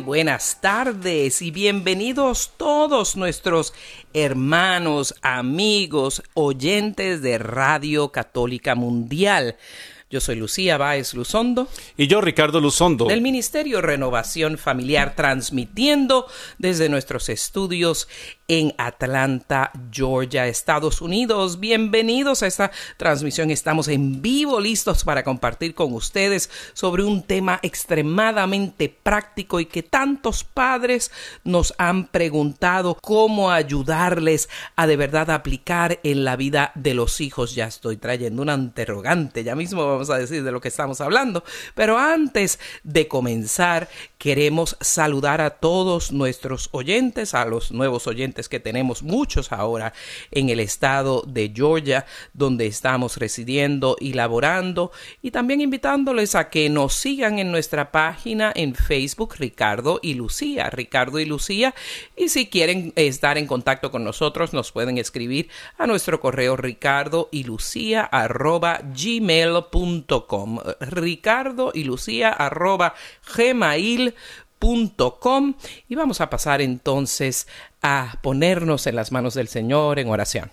Buenas tardes y bienvenidos todos nuestros hermanos, amigos, oyentes de Radio Católica Mundial. Yo soy Lucía Báez Luzondo. Y yo, Ricardo Luzondo. Del Ministerio Renovación Familiar, transmitiendo desde nuestros estudios en Atlanta, Georgia, Estados Unidos. Bienvenidos a esta transmisión. Estamos en vivo, listos para compartir con ustedes sobre un tema extremadamente práctico y que tantos padres nos han preguntado cómo ayudarles a de verdad aplicar en la vida de los hijos. Ya estoy trayendo una interrogante, ya mismo vamos a decir de lo que estamos hablando. Pero antes de comenzar, queremos saludar a todos nuestros oyentes, a los nuevos oyentes que tenemos muchos ahora en el estado de Georgia, donde estamos residiendo y laborando, y también invitándoles a que nos sigan en nuestra página en Facebook, Ricardo y Lucía, Ricardo y Lucía, y si quieren estar en contacto con nosotros, nos pueden escribir a nuestro correo ricardo y lucía arroba gmail.com, ricardo y lucía arroba gmail y vamos a pasar entonces a ponernos en las manos del Señor en oración.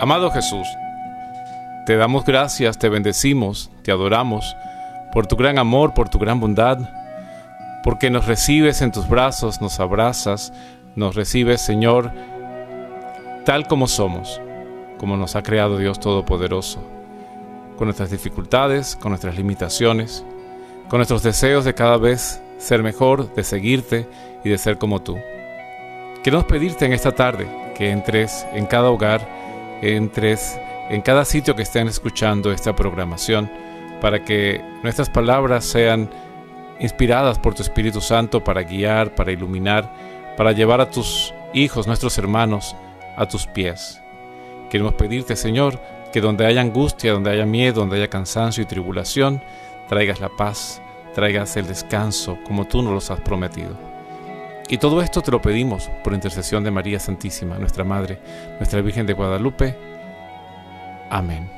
Amado Jesús, te damos gracias, te bendecimos, te adoramos por tu gran amor, por tu gran bondad, porque nos recibes en tus brazos, nos abrazas, nos recibes, Señor, tal como somos, como nos ha creado Dios Todopoderoso con nuestras dificultades, con nuestras limitaciones, con nuestros deseos de cada vez ser mejor, de seguirte y de ser como tú. Queremos pedirte en esta tarde que entres en cada hogar, entres en cada sitio que estén escuchando esta programación, para que nuestras palabras sean inspiradas por tu Espíritu Santo para guiar, para iluminar, para llevar a tus hijos, nuestros hermanos, a tus pies. Queremos pedirte, Señor, que donde haya angustia, donde haya miedo, donde haya cansancio y tribulación, traigas la paz, traigas el descanso como tú nos los has prometido. Y todo esto te lo pedimos por intercesión de María Santísima, nuestra Madre, nuestra Virgen de Guadalupe. Amén.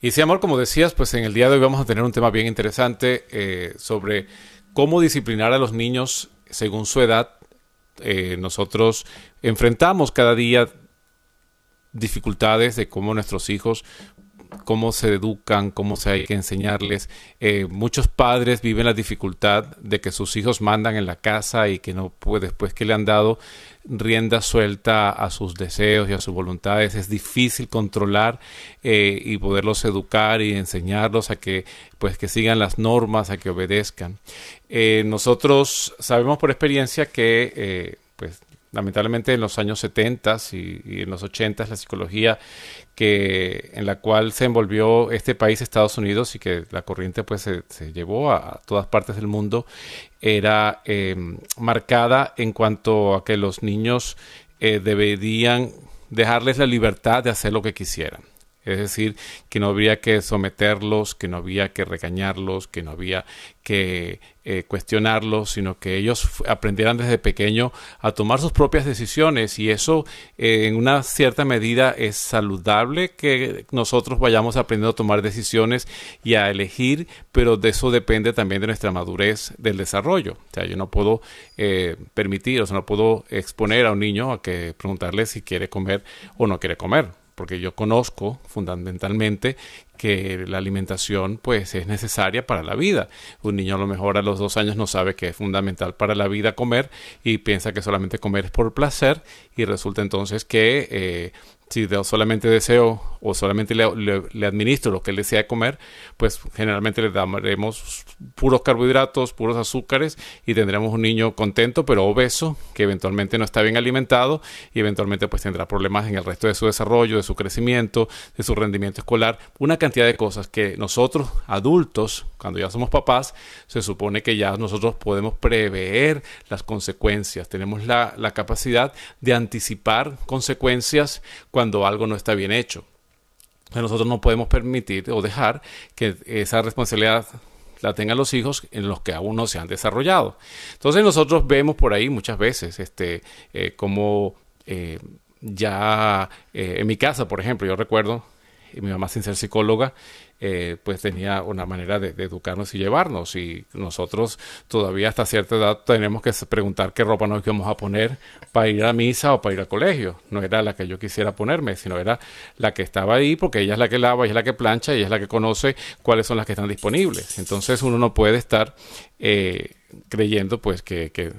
Y sí, amor, como decías, pues en el día de hoy vamos a tener un tema bien interesante eh, sobre cómo disciplinar a los niños según su edad. Eh, nosotros enfrentamos cada día dificultades de cómo nuestros hijos cómo se educan, cómo se hay que enseñarles. Eh, muchos padres viven la dificultad de que sus hijos mandan en la casa y que no puede, después que le han dado rienda suelta a sus deseos y a sus voluntades, es difícil controlar eh, y poderlos educar y enseñarlos a que pues que sigan las normas, a que obedezcan. Eh, nosotros sabemos por experiencia que pues lamentablemente en los años 70 y, en los 80 la psicología que en la cual se envolvió este país Estados Unidos y que la corriente pues se, llevó a, todas partes del mundo era em, marcada en cuanto a que los niños eh, deberían dejarles la libertad de hacer lo que quisieran es decir, que no había que someterlos, que no había que regañarlos, que no había que eh, cuestionarlos, sino que ellos aprendieran desde pequeño a tomar sus propias decisiones y eso eh, en una cierta medida es saludable que nosotros vayamos aprendiendo a tomar decisiones y a elegir, pero de eso depende también de nuestra madurez del desarrollo. O sea, yo no puedo eh, permitir, o sea, no puedo exponer a un niño a que preguntarle si quiere comer o no quiere comer porque yo conozco fundamentalmente que la alimentación pues es necesaria para la vida. Un niño a lo mejor a los dos años no sabe que es fundamental para la vida comer y piensa que solamente comer es por placer y resulta entonces que eh, si solamente deseo o solamente le, administro lo que él desea comer, pues generalmente le daremos puros carbohidratos, puros azúcares y tendremos un niño contento pero obeso que eventualmente no está bien alimentado y eventualmente pues tendrá problemas en el resto de su desarrollo, de su crecimiento, de su rendimiento escolar, una cantidad de cosas que nosotros adultos, cuando ya somos papás, se supone que ya nosotros podemos prever las consecuencias, tenemos la, la capacidad de anticipar consecuencias cuando algo no está bien hecho. Nosotros no podemos permitir o dejar que esa responsabilidad la tengan los hijos en los que aún no se han desarrollado. Entonces nosotros vemos por ahí muchas veces este, eh, como eh, ya eh, en mi casa, por ejemplo, yo recuerdo, mi mamá sin ser psicóloga, eh, pues tenía una manera de, educarnos y llevarnos. Y nosotros todavía hasta cierta edad tenemos que preguntar qué ropa nos íbamos a poner para ir a misa o para ir al colegio. No era la que yo quisiera ponerme, sino era la que estaba ahí porque ella es la que lava, ella es la que plancha ella es la que conoce cuáles son las que están disponibles. Entonces uno no puede estar... Eh, creyendo pues que, que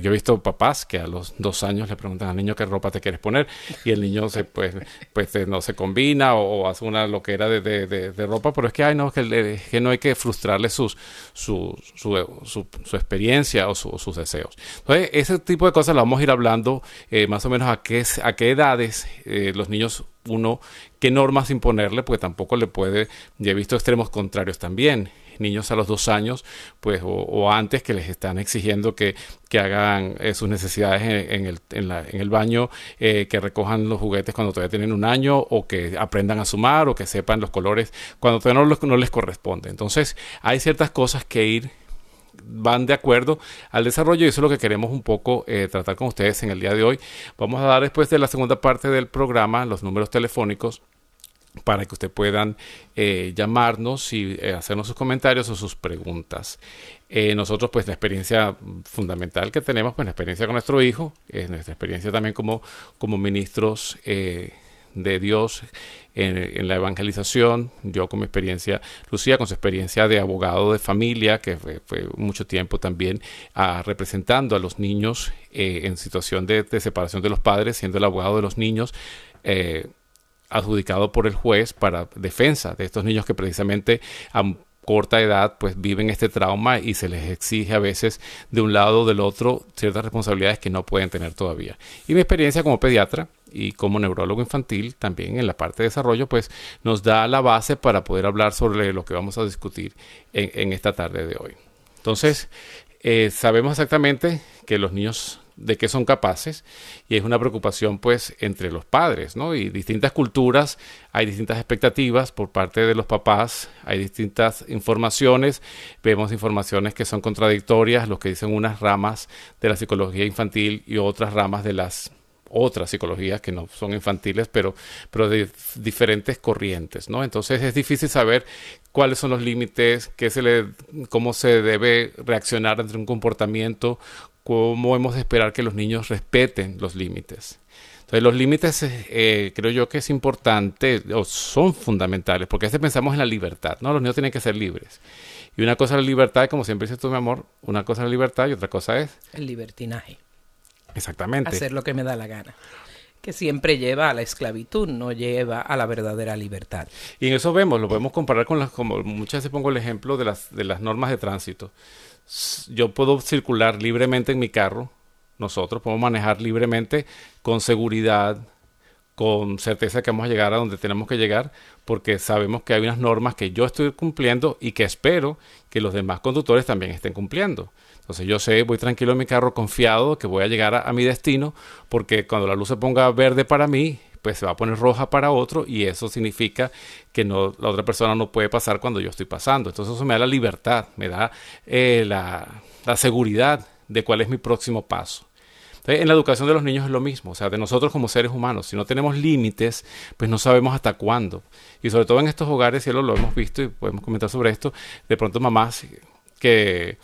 yo he visto papás que a los dos años le preguntan al niño qué ropa te quieres poner y el niño se pues pues no se combina o, hace una loquera de, de, de, ropa pero es que ay no que, que no hay que frustrarle sus su, su, su, experiencia o sus deseos. Entonces ese tipo de cosas lo vamos a ir hablando eh, más o menos a qué a qué edades eh, los niños uno qué normas imponerle pues tampoco le puede ya he visto extremos contrarios también niños a los dos años, pues, o, antes que les están exigiendo que, que hagan eh, sus necesidades en, el, en, la, en, el, baño, eh, que recojan los juguetes cuando todavía tienen un año, o que aprendan a sumar, o que sepan los colores cuando todavía no, no les corresponde. Entonces, hay ciertas cosas que ir van de acuerdo al desarrollo y eso es lo que queremos un poco eh, tratar con ustedes en el día de hoy. Vamos a dar después de la segunda parte del programa los números telefónicos para que usted puedan eh, llamarnos y eh, hacernos sus comentarios o sus preguntas. Eh, nosotros, pues, la experiencia fundamental que tenemos, pues, la experiencia con nuestro hijo, es nuestra experiencia también como, como ministros de Dios en, la evangelización, yo con mi experiencia, Lucía con su experiencia de abogado de familia, que fue, mucho tiempo también ah, representando a los niños en situación de, de, separación de los padres, siendo el abogado de los niños adjudicado por el juez para defensa de estos niños que precisamente a corta edad pues viven este trauma y se les exige a veces de un lado o del otro ciertas responsabilidades que no pueden tener todavía. Y mi experiencia como pediatra y como neurólogo infantil también en la parte de desarrollo pues nos da la base para poder hablar sobre lo que vamos a discutir en, esta tarde de hoy. Entonces, eh, sabemos exactamente que los niños de qué son capaces y es una preocupación pues entre los padres, ¿no? Y distintas culturas, hay distintas expectativas por parte de los papás, hay distintas informaciones, vemos informaciones que son contradictorias, los que dicen unas ramas de la psicología infantil y otras ramas de las otras psicologías que no son infantiles, pero, pero de diferentes corrientes, ¿no? Entonces es difícil saber cuáles son los límites, qué se le, cómo se debe reaccionar ante un comportamiento, cómo hemos de esperar que los niños respeten los límites. Entonces los límites eh, creo yo que es importante o son fundamentales porque a veces pensamos en la libertad, ¿no? Los niños tienen que ser libres. Y una cosa es la libertad, como siempre dices tú, mi amor, una cosa es la libertad y otra cosa es... El libertinaje. Exactamente. Hacer lo que me da la gana que siempre lleva a la esclavitud, no lleva a la verdadera libertad. Y en eso vemos, lo podemos comparar con las, como muchas veces pongo el ejemplo de las, de las normas de tránsito yo puedo circular libremente en mi carro, nosotros podemos manejar libremente con seguridad, con certeza que vamos a llegar a donde tenemos que llegar, porque sabemos que hay unas normas que yo estoy cumpliendo y que espero que los demás conductores también estén cumpliendo. Entonces yo sé, voy tranquilo en mi carro, confiado que voy a llegar a, mi destino, porque cuando la luz se ponga verde para mí, pues se va a poner roja para otro y eso significa que no, la otra persona no puede pasar cuando yo estoy pasando. Entonces eso me da la libertad, me da eh, la, seguridad de cuál es mi próximo paso. en la educación de los niños es lo mismo, o sea, de nosotros como seres humanos, si no tenemos límites, pues no sabemos hasta cuándo. Y sobre todo en estos hogares, cielo, lo hemos visto y podemos comentar sobre esto, de pronto mamás que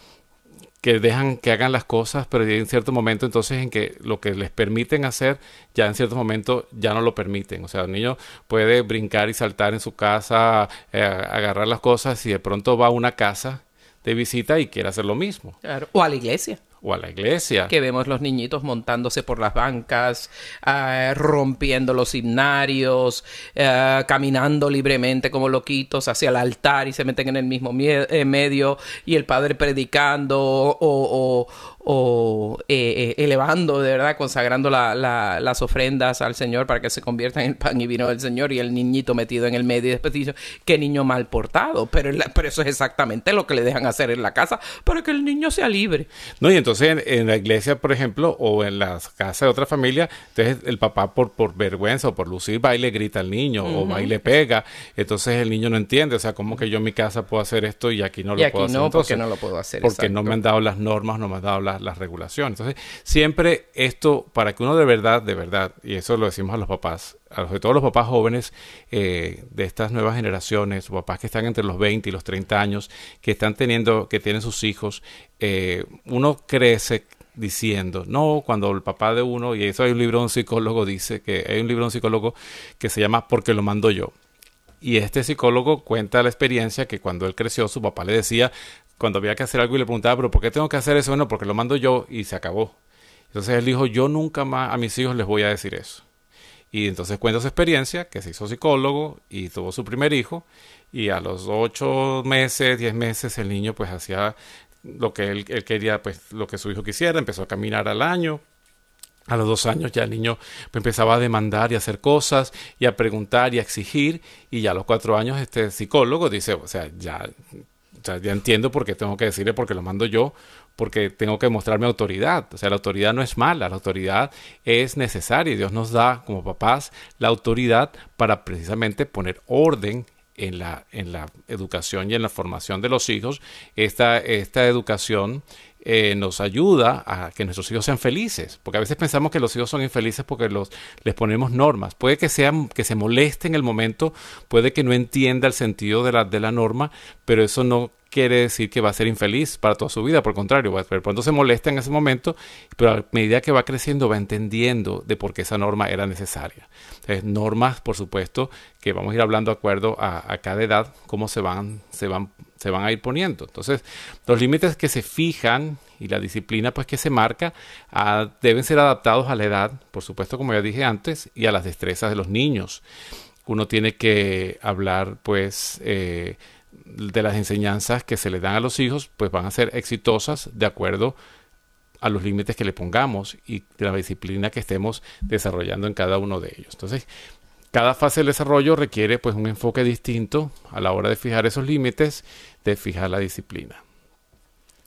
que dejan que hagan las cosas, pero en cierto momento entonces en que lo que les permiten hacer, ya en cierto momento ya no lo permiten. O sea, el niño puede brincar y saltar en su casa, eh, agarrar las cosas y de pronto va a una casa de visita y quiere hacer lo mismo. O a la iglesia o a la iglesia. Que vemos los niñitos montándose por las bancas, ah, rompiendo los himnarios, ah, caminando libremente como loquitos hacia el altar y se meten en el mismo eh, medio y el padre predicando o, eh, eh, elevando, de verdad, consagrando las ofrendas al Señor para que se conviertan en el pan y vino del Señor y el niñito metido en el medio y después dice, qué niño mal portado, pero, pero eso es exactamente lo que le dejan hacer en la casa para que el niño sea libre. No, y entonces en, la iglesia, por ejemplo, o en las casas de otra familia, entonces el papá por, por vergüenza o por lucir va y le grita al niño o va y le pega, entonces el niño no entiende, o sea, ¿cómo que yo en mi casa puedo hacer esto y aquí no lo puedo hacer? No, porque no lo puedo hacer. Porque no me han dado las normas, no me han dado las las, regulaciones. Entonces, siempre esto, para que uno de verdad, de verdad, y eso lo decimos a los papás, a los, de todos los papás jóvenes eh, de estas nuevas generaciones, papás que están entre los 20 y los 30 años, que están teniendo, que tienen sus hijos, eh, uno crece diciendo, no, cuando el papá de uno, y eso hay un libro de un psicólogo, dice que hay un libro de un psicólogo que se llama Porque lo mando yo. Y este psicólogo cuenta la experiencia que cuando él creció, su papá le decía, cuando había que hacer algo y le preguntaba, pero ¿por qué tengo que hacer eso? Bueno, porque lo mando yo y se acabó. Entonces él dijo, yo nunca más a mis hijos les voy a decir eso. Y entonces cuenta su experiencia, que se hizo psicólogo y tuvo su primer hijo. Y a los ocho meses, diez meses, el niño pues hacía lo que él, quería, pues lo que su hijo quisiera, empezó a caminar al año, a los dos años ya el niño pues, empezaba a demandar y a hacer cosas y a preguntar y a exigir. Y ya a los cuatro años este psicólogo dice, o sea, ya ya entiendo por qué tengo que decirle porque lo mando yo, porque tengo que mostrar mi autoridad. O sea, la autoridad no es mala, la autoridad es necesaria. Dios nos da como papás la autoridad para precisamente poner orden en la, en la educación y en la formación de los hijos. Esta, esta educación eh, nos ayuda a que nuestros hijos sean felices, porque a veces pensamos que los hijos son infelices porque los, les ponemos normas. Puede que, sean, que se moleste en el momento, puede que no entienda el sentido de la, de la norma, pero eso no quiere decir que va a ser infeliz para toda su vida, por el contrario, va a pronto se molesta en ese momento, pero a medida que va creciendo va entendiendo de por qué esa norma era necesaria. Entonces, normas, por supuesto, que vamos a ir hablando de acuerdo a, cada edad, cómo se van, se van, se van a ir poniendo. Entonces, los límites que se fijan y la disciplina pues que se marca ah, deben ser adaptados a la edad, por supuesto, como ya dije antes, y a las destrezas de los niños. Uno tiene que hablar pues eh, de las enseñanzas que se le dan a los hijos, pues van a ser exitosas de acuerdo a los límites que le pongamos y de la disciplina que estemos desarrollando en cada uno de ellos. Entonces, cada fase del desarrollo requiere pues un enfoque distinto a la hora de fijar esos límites, de fijar la disciplina.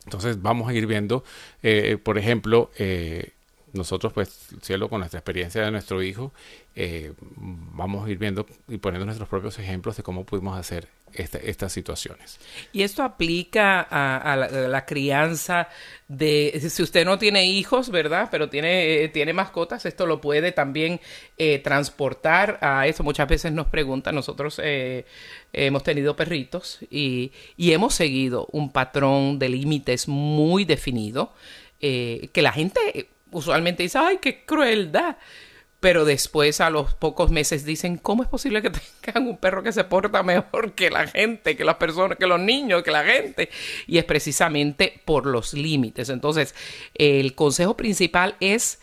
Entonces vamos a ir viendo, eh, por ejemplo, eh, nosotros pues, cielo, con nuestra experiencia de nuestro hijo, eh, vamos a ir viendo y poniendo nuestros propios ejemplos de cómo pudimos hacer estas situaciones. Y esto aplica a, la, crianza de, si usted no tiene hijos, ¿verdad? Pero tiene, tiene mascotas, esto lo puede también eh, transportar a eso. Muchas veces nos preguntan, nosotros eh, hemos tenido perritos y, y, hemos seguido un patrón de límites muy definido, que la gente usualmente dice, ay, qué crueldad pero después a los pocos meses dicen, ¿cómo es posible que tengan un perro que se porta mejor que la gente, que las personas, que los niños, que la gente? Y es precisamente por los límites. Entonces, el consejo principal es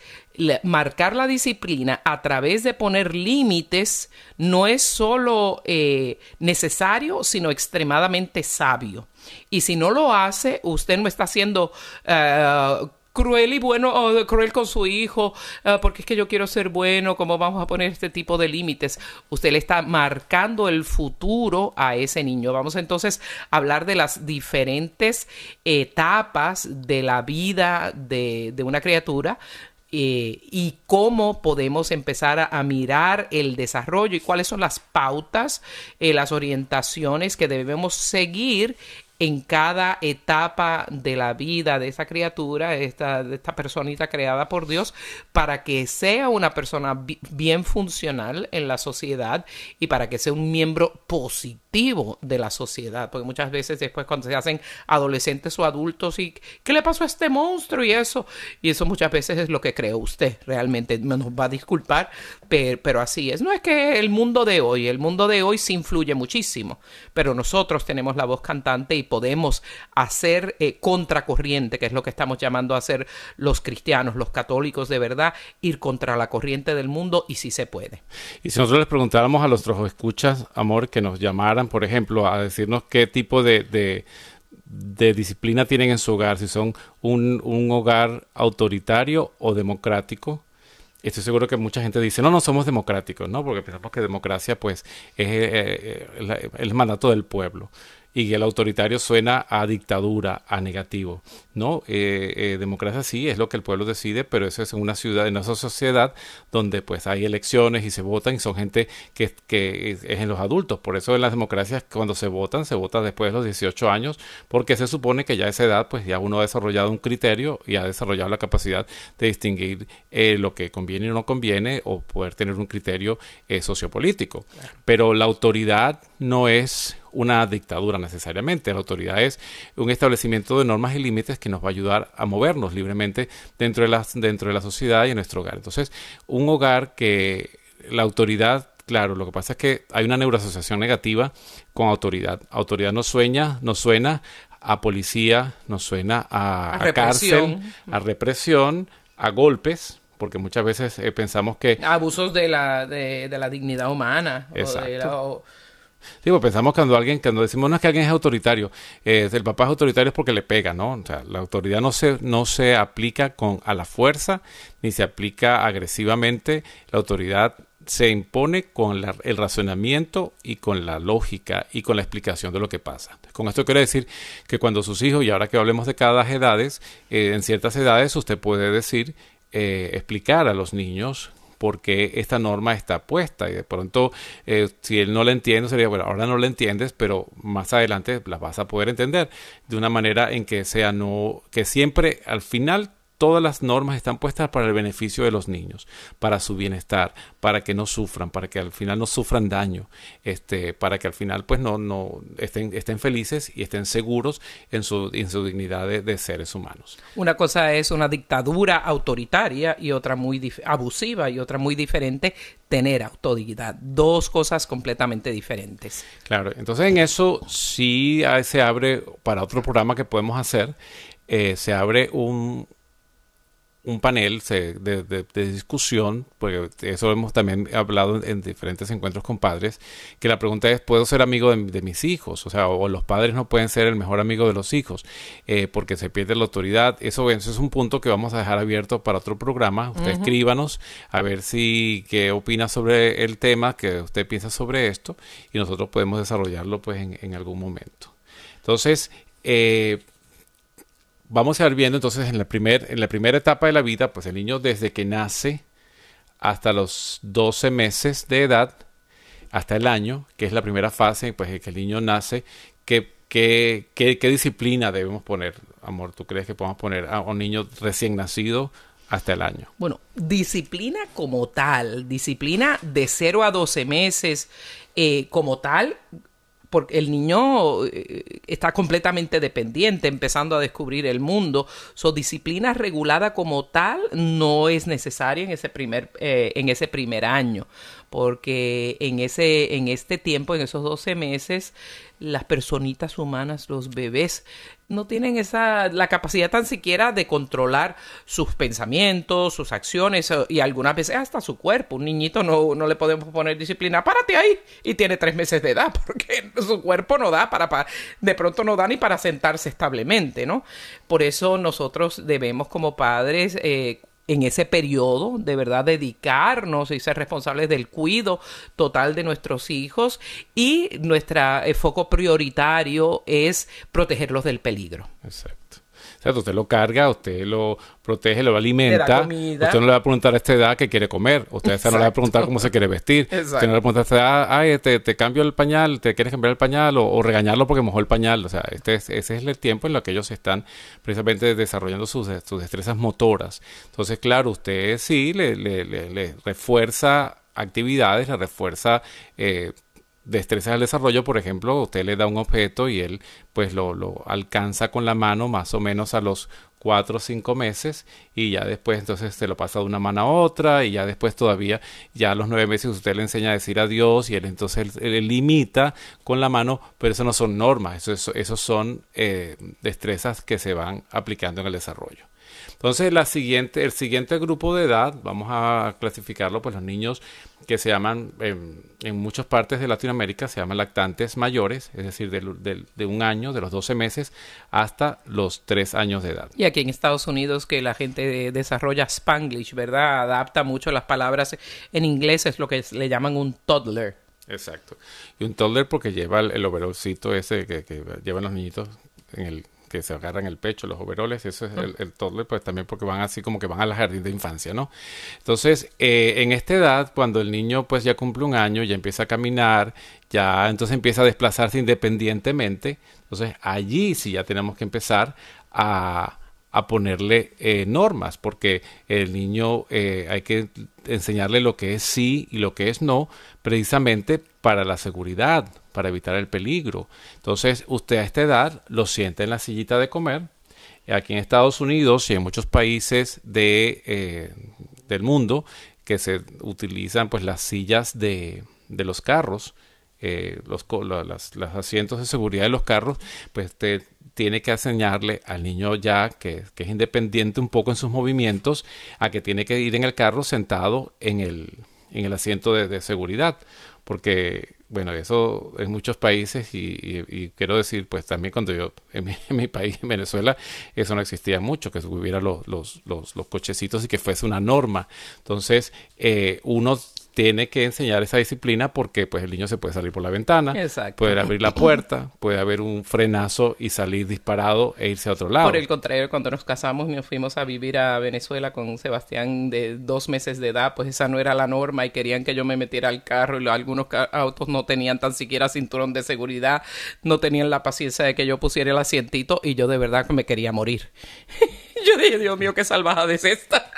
marcar la disciplina a través de poner límites no es solo eh, necesario, sino extremadamente sabio. Y si no lo hace, usted no está haciendo... Eh, cruel y bueno, o cruel con su hijo, ah, porque es que yo quiero ser bueno, ¿cómo vamos a poner este tipo de límites? Usted le está marcando el futuro a ese niño. Vamos entonces a hablar de las diferentes etapas de la vida de, una criatura. Eh, y cómo podemos empezar a, mirar el desarrollo y cuáles son las pautas, eh, las orientaciones que debemos seguir en cada etapa de la vida de esa criatura, esta, de esta personita creada por Dios, para que sea una persona bien funcional en la sociedad y para que sea un miembro positivo de la sociedad. Porque muchas veces después cuando se hacen adolescentes o adultos y ¿qué le pasó a este monstruo y eso? Y eso muchas veces es lo que cree usted. Realmente nos va a disculpar, pero, así es. No es que el mundo de hoy, el mundo de hoy sí influye muchísimo, pero nosotros tenemos la voz cantante y podemos hacer eh, contracorriente, que es lo que estamos llamando a hacer los cristianos, los católicos de verdad, ir contra la corriente del mundo y sí se puede. Y si nosotros les preguntáramos a nuestros escuchas, amor, que nos llamaran, por ejemplo, a decirnos qué tipo de, de disciplina tienen en su hogar, si son un, un, hogar autoritario o democrático, estoy seguro que mucha gente dice, no, no somos democráticos, ¿no? Porque pensamos que democracia, pues, es eh, eh, el mandato del pueblo y que el autoritario suena a dictadura, a negativo. No, eh, eh, democracia sí es lo que el pueblo decide, pero eso es en una ciudad, en una sociedad donde pues hay elecciones y se votan y son gente que, que es, en los adultos. Por eso en las democracias cuando se votan, se vota después de los 18 años, porque se supone que ya a esa edad pues ya uno ha desarrollado un criterio y ha desarrollado la capacidad de distinguir eh, lo que conviene y no conviene o poder tener un criterio sociopolítico. Pero la autoridad no es una dictadura necesariamente. La autoridad es un establecimiento de normas y límites que nos va a ayudar a movernos libremente dentro de la, dentro de la sociedad y en nuestro hogar. Entonces, un hogar que la autoridad Claro, lo que pasa es que hay una neuroasociación negativa con autoridad. Autoridad nos sueña, nos suena a policía, nos suena a, cárcel, a represión, a golpes, porque muchas veces eh, pensamos que... Abusos de la, de, la dignidad humana. Exacto. Digo, pensamos cuando alguien, cuando decimos no es que alguien es autoritario, eh, el papá es autoritario es porque le pega, ¿no? O sea, la autoridad no se, no se aplica con, a la fuerza, ni se aplica agresivamente. La autoridad se impone con el razonamiento y con la lógica y con la explicación de lo que pasa. Con esto quiero decir que cuando sus hijos, y ahora que hablemos de cada edades, eh, en ciertas edades usted puede decir, eh, explicar a los niños porque esta norma está puesta. Y de pronto eh, si él no la entiende sería bueno ahora no la entiendes pero más adelante la vas a poder entender. De una manera en que sea no que siempre al final todas las normas están puestas para el beneficio de los niños, para su bienestar, para que no sufran, para que al final no sufran daño, este, para que al final pues no, no estén, estén felices y estén seguros en su, en su dignidad de, seres humanos. Una cosa es una dictadura autoritaria y otra muy abusiva y otra muy diferente tener autoridad. Dos cosas completamente diferentes. Claro, entonces en eso sí se abre para otro programa que podemos hacer, eh, se abre un, un panel de, discusión, porque eso hemos también hablado en diferentes encuentros con padres, que la pregunta es, ¿puedo ser amigo de, mis hijos? O sea, o, los padres no pueden ser el mejor amigo de los hijos, eh, porque se pierde la autoridad. Eso, eso, es un punto que vamos a dejar abierto para otro programa. Usted escríbanos a ver si qué opina sobre el tema, qué usted piensa sobre esto, y nosotros podemos desarrollarlo pues en, en algún momento. Entonces, eh, vamos a ir viendo entonces en la, primer, en la primera etapa de la vida, pues el niño desde que nace hasta los 12 meses de edad, hasta el año, que es la primera fase, pues que el niño nace, ¿qué, qué, qué, disciplina debemos poner, amor? ¿Tú crees que podemos poner a un niño recién nacido hasta el año? Bueno, disciplina como tal, disciplina de 0 a 12 meses eh, como tal, porque el niño eh, está completamente dependiente, empezando a descubrir el mundo. Su disciplina regulada como tal no es necesaria en ese primer, eh, en ese primer año porque en, ese, en este tiempo, en esos 12 meses, las personitas humanas, los bebés, no tienen esa, la capacidad tan siquiera de controlar sus pensamientos, sus acciones y algunas veces hasta su cuerpo. Un niñito no, no le podemos poner disciplina, párate ahí y tiene tres meses de edad porque su cuerpo no da para, para, de pronto no da ni para sentarse establemente, ¿no? Por eso nosotros debemos como padres eh, en ese periodo, de verdad dedicarnos y ser responsables del cuidado total de nuestros hijos y nuestro foco prioritario es protegerlos del peligro. Exacto. O usted lo carga, usted lo protege, lo alimenta. Usted no le va a preguntar a esta edad qué quiere comer. Usted no le va a preguntar cómo se quiere vestir. Usted no le va a preguntar a esta edad, ay, te, te, cambio el pañal, te quieres cambiar el pañal o, regañarlo porque mojó el pañal. O sea, este ese es el tiempo en el que ellos están precisamente desarrollando sus, sus destrezas motoras. Entonces, claro, usted sí le, le, le, refuerza actividades, le refuerza eh, destrezas del desarrollo, por ejemplo, usted le da un objeto y él pues lo, lo, alcanza con la mano más o menos a los cuatro o cinco meses y ya después entonces se lo pasa de una mano a otra y ya después todavía ya a los nueve meses usted le enseña a decir adiós y él entonces él, limita con la mano, pero eso no son normas, eso, eso, son eh, destrezas que se van aplicando en el desarrollo. Entonces, la siguiente, el siguiente grupo de edad, vamos a clasificarlo, pues los niños que se llaman, en muchas partes de Latinoamérica, se llaman lactantes mayores, es decir, de, un año, de los 12 meses, hasta los 3 años de edad. Y aquí en Estados Unidos que la gente desarrolla Spanglish, ¿verdad? Adapta mucho las palabras en inglés, es lo que le llaman un toddler. Exacto. Y un toddler porque lleva el, el overolcito ese que, que llevan los niñitos en el que se agarran el pecho, los overoles, eso es el, el, toddler, pues también porque van así como que van a la jardín de infancia, ¿no? Entonces, eh, en esta edad, cuando el niño pues ya cumple un año, ya empieza a caminar, ya entonces empieza a desplazarse independientemente, entonces allí sí ya tenemos que empezar a, a ponerle eh, normas, porque el niño eh, hay que enseñarle lo que es sí y lo que es no, precisamente para la seguridad, para evitar el peligro. Entonces, usted a esta edad lo siente en la sillita de comer. Aquí en Estados Unidos y en muchos países de, eh, del mundo que se utilizan pues las sillas de, los carros, eh, los, las, asientos de seguridad de los carros, pues te, tiene que enseñarle al niño ya que, es independiente un poco en sus movimientos, a que tiene que ir en el carro sentado en el, en el asiento de seguridad, porque bueno, eso en muchos países y, quiero decir, pues también cuando yo, en mi, país, en Venezuela, eso no existía mucho, que hubiera los, los, los, los cochecitos y que fuese una norma. Entonces, eh, uno tiene que enseñar esa disciplina porque pues el niño se puede salir por la ventana, puede abrir la puerta, puede haber un frenazo y salir disparado e irse a otro lado. Por el contrario, cuando nos casamos y nos fuimos a vivir a Venezuela con Sebastián de dos meses de edad, pues esa no era la norma y querían que yo me metiera al carro y algunos autos no tenían tan siquiera cinturón de seguridad, no tenían la paciencia de que yo pusiera el asientito y yo de verdad que me quería morir. yo dije, Dios mío, qué salvajada es esta.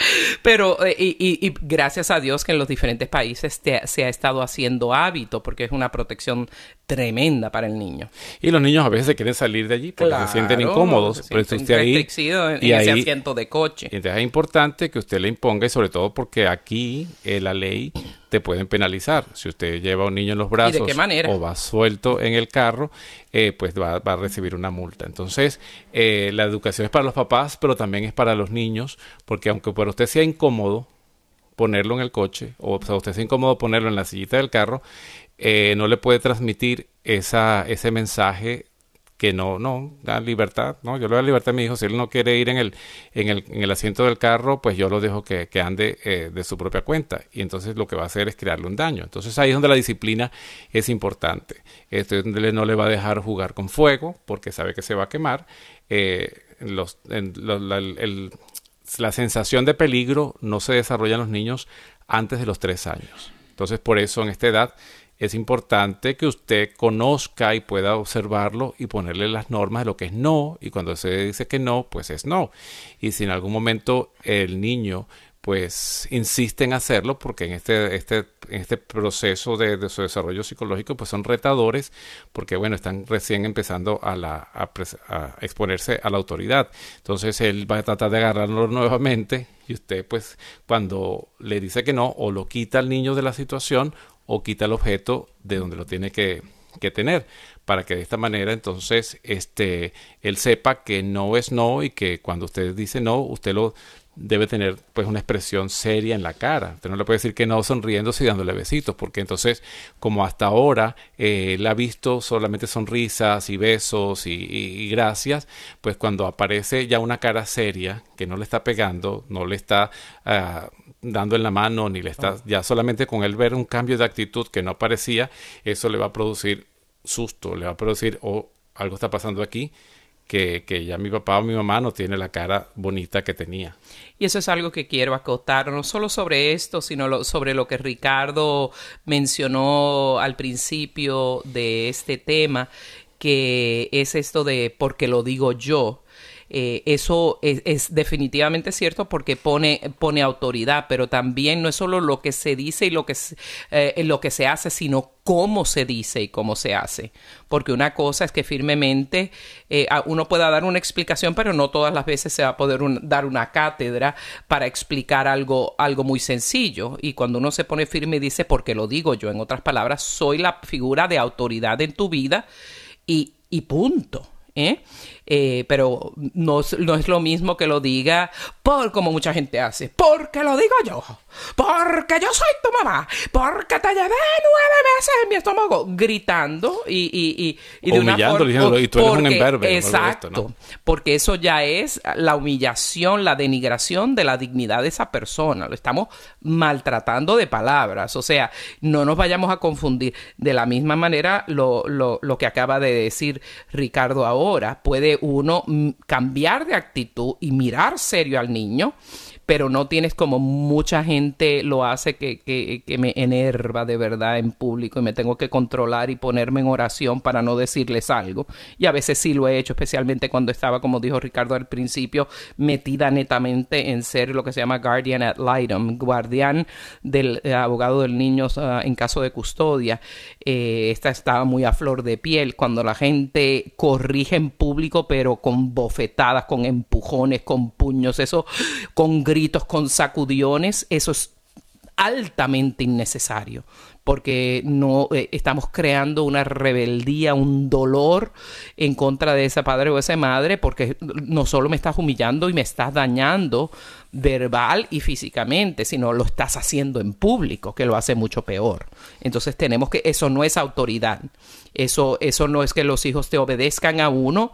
Pero, eh, y, gracias a Dios que en los diferentes países se ha estado haciendo hábito, porque es una protección tremenda para el niño. Y los niños a veces se quieren salir de allí porque se sienten incómodos. Se sienten ahí, en, y ese asiento de coche. Entonces es importante que usted le imponga, y sobre todo porque aquí eh, la ley te pueden penalizar. Si usted lleva a un niño en los brazos o va suelto en el carro, eh, pues va, a recibir una multa. Entonces, eh, la educación es para los papás, pero también es para los niños, porque aunque para usted sea incómodo ponerlo en el coche, o sea, usted sea incómodo ponerlo en la sillita del carro, eh, no le puede transmitir esa, ese mensaje que no, no, da libertad, ¿no? Yo le doy libertad a mi hijo, si él no quiere ir en el, en el, en el asiento del carro, pues yo lo dejo que, que ande eh, de su propia cuenta. Y entonces lo que va a hacer es crearle un daño. Entonces ahí es donde la disciplina es importante. Este es donde no le va a dejar jugar con fuego, porque sabe que se va a quemar. Eh, los, la sensación de peligro no se desarrolla en los niños antes de los tres años. Entonces por eso en esta edad es importante que usted conozca y pueda observarlo y ponerle las normas de lo que es no y cuando se dice que no, pues es no. Y si en algún momento el niño pues insiste en hacerlo porque en este, este, este proceso de, su desarrollo psicológico pues son retadores porque bueno están recién empezando a, la, a, exponerse a la autoridad entonces él va a tratar de agarrarlo nuevamente y usted pues cuando le dice que no o lo quita al niño de la situación o quita el objeto de donde lo tiene que, tener para que de esta manera entonces este él sepa que no es no y que cuando usted dice no usted lo debe tener pues una expresión seria en la cara. Usted no le puede decir que no sonriéndose y dándole besitos porque entonces como hasta ahora eh, él ha visto solamente sonrisas y besos y, gracias pues cuando aparece ya una cara seria que no le está pegando no le está ah, dando en la mano ni le está, ya solamente con él ver un cambio de actitud que no parecía, eso le va a producir susto, le va a producir, o oh, algo está pasando aquí, que, que ya mi papá o mi mamá no tiene la cara bonita que tenía. Y eso es algo que quiero acotar, no solo sobre esto, sino sobre lo que Ricardo mencionó al principio de este tema, que es esto de porque lo digo yo. Eh, eso es, definitivamente cierto porque pone, pone autoridad, pero también no es solo lo que se dice y lo que, eh, lo que se hace, sino cómo se dice y cómo se hace. Porque una cosa es que firmemente eh, uno pueda dar una explicación, pero no todas las veces se va a poder dar una cátedra para explicar algo, algo muy sencillo. Y cuando uno se pone firme y dice, porque lo digo yo, en otras palabras, soy la figura de autoridad en tu vida y, y punto. ¿eh? Eh, pero no, no, es lo mismo que lo diga por como mucha gente hace, porque lo digo yo, porque yo soy tu mamá, porque te llevé nueve meses en mi estómago, gritando y, y, y, de una forma, y tú eres un imberbe, Exacto, porque eso ya es la humillación, la denigración de la dignidad de esa persona, lo estamos maltratando de palabras, o sea, no nos vayamos a confundir. De la misma manera, lo, lo, lo que acaba de decir Ricardo ahora, puede uno cambiar de actitud y mirar serio al niño pero no tienes como mucha gente lo hace que, que, me enerva de verdad en público y me tengo que controlar y ponerme en oración para no decirles algo. Y a veces sí lo he hecho, especialmente cuando estaba, como dijo Ricardo al principio, metida netamente en ser lo que se llama guardian ad litem, guardián del eh, abogado del niño en caso de custodia. Eh, esta estaba muy a flor de piel cuando la gente corrige en público, pero con bofetadas, con empujones, con puños, eso con con sacudiones, eso es altamente innecesario porque no eh, estamos creando una rebeldía, un dolor en contra de ese padre o esa madre, porque no solo me estás humillando y me estás dañando verbal y físicamente, sino lo estás haciendo en público, que lo hace mucho peor. Entonces tenemos que, eso no es autoridad, eso, eso no es que los hijos te obedezcan a uno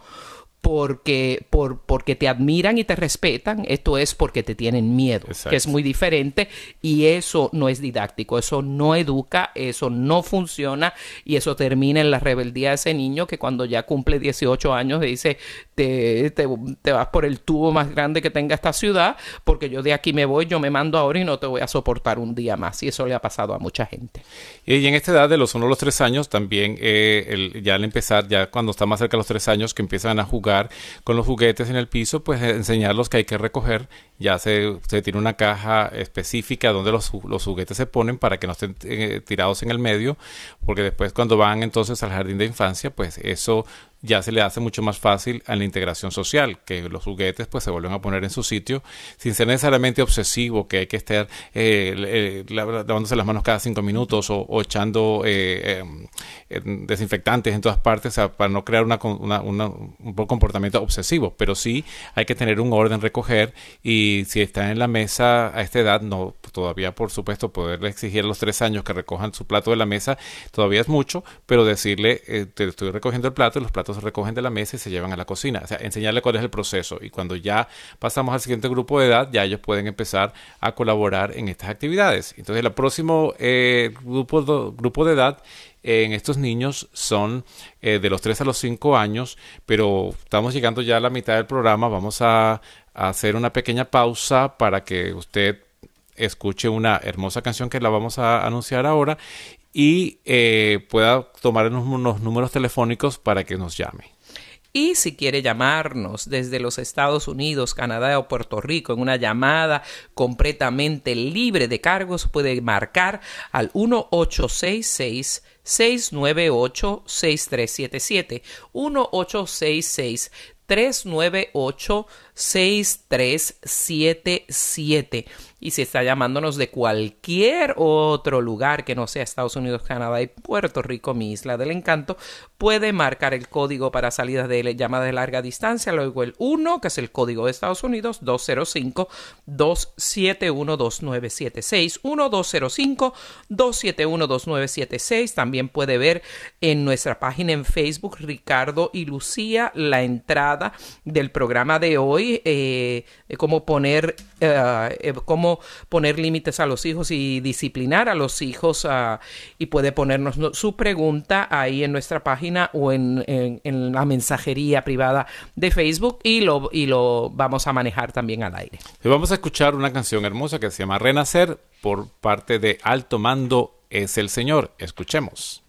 porque, por, porque te admiran y te respetan, esto es porque te tienen miedo, que es muy diferente y eso no es didáctico, eso no educa, eso no funciona y eso termina en la rebeldía de ese niño que cuando ya cumple 18 años dice, te, te, vas por el tubo más grande que tenga esta ciudad porque yo de aquí me voy, yo me mando ahora y no te voy a soportar un día más y eso le ha pasado a mucha gente. Y en esta edad de los 1 a los 3 años también, eh, ya al empezar, ya cuando está más cerca de los 3 años que empiezan a jugar, con los juguetes en el piso, pues enseñarlos que hay que recoger. Ya se, se tiene una caja específica donde los, los, juguetes se ponen para que no estén eh, tirados en el medio, porque después cuando van entonces al jardín de infancia, pues eso ya se le hace mucho más fácil a la integración social, que los juguetes pues se vuelven a poner en su sitio sin ser necesariamente obsesivo, que hay que estar eh, lavándose las manos cada cinco minutos o, echando eh, em, desinfectantes en todas partes para no crear una, un comportamiento obsesivo, pero sí hay que tener un orden, recoger y si están en la mesa a esta edad, no todavía por supuesto poderle exigir a los tres años que recojan su plato de la mesa, todavía es mucho, pero decirle, eh, te estoy recogiendo el plato y los platos recogen de la mesa y se llevan a la cocina. O sea, enseñarle cuál es el proceso. Y cuando ya pasamos al siguiente grupo de edad, ya ellos pueden empezar a colaborar en estas actividades. Entonces, el próximo eh, grupo, grupo de edad en estos niños son eh, de los 3 a los 5 años, pero estamos llegando ya a la mitad del programa. Vamos a, hacer una pequeña pausa para que usted escuche una hermosa canción que la vamos a anunciar ahora y eh, pueda tomar unos números telefónicos para que nos llame. Y si quiere llamarnos desde los Estados Unidos, Canadá o Puerto Rico en una llamada completamente libre de cargos, puede marcar al 1866 698 6377 1866 398 6377 y si está llamándonos de cualquier otro lugar que no sea Estados Unidos, Canadá y Puerto Rico, mi isla del encanto, puede marcar el código para salidas de llamadas de larga distancia, luego el 1, que es el código de Estados Unidos, 205-271-2976, 1-205-271-2976. También puede ver en nuestra página en Facebook Ricardo y Lucía la entrada del programa de hoy, eh, cómo poner eh, cómo poner límites a los hijos y disciplinar a los hijos ah, y puede ponernos su pregunta ahí en nuestra página o en, en, la mensajería privada de Facebook y lo, y lo vamos a manejar también al aire. Vamos a escuchar una canción hermosa que se llama Renacer por parte de Alto Mando es el Señor. Escuchemos.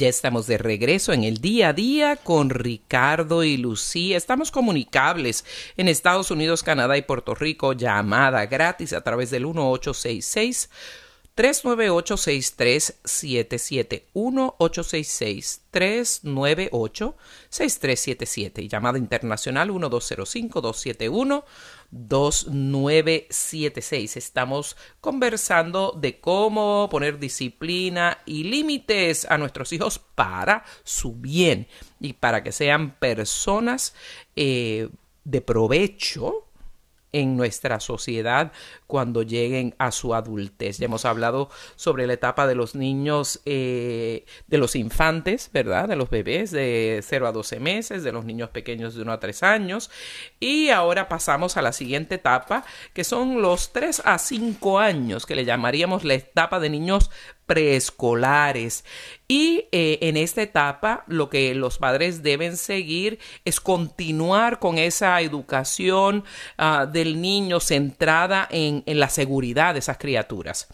Ya estamos de regreso en el día a día con Ricardo y Lucía. Estamos comunicables en Estados Unidos, Canadá y Puerto Rico. Llamada gratis a través del 1866 398-6377. 1-866-398-6377. Y llamada internacional 1205-271-2976. Estamos conversando de cómo poner disciplina y límites a nuestros hijos para su bien y para que sean personas eh, de provecho en nuestra sociedad cuando lleguen a su adultez. Ya hemos hablado sobre la etapa de los niños, eh, de los infantes, ¿verdad? De los bebés de 0 a 12 meses, de los niños pequeños de 1 a 3 años. Y ahora pasamos a la siguiente etapa, que son los 3 a 5 años, que le llamaríamos la etapa de niños preescolares. Y eh, en esta etapa lo que los padres deben seguir es continuar con esa educación uh, del niño centrada en, en la seguridad de esas criaturas.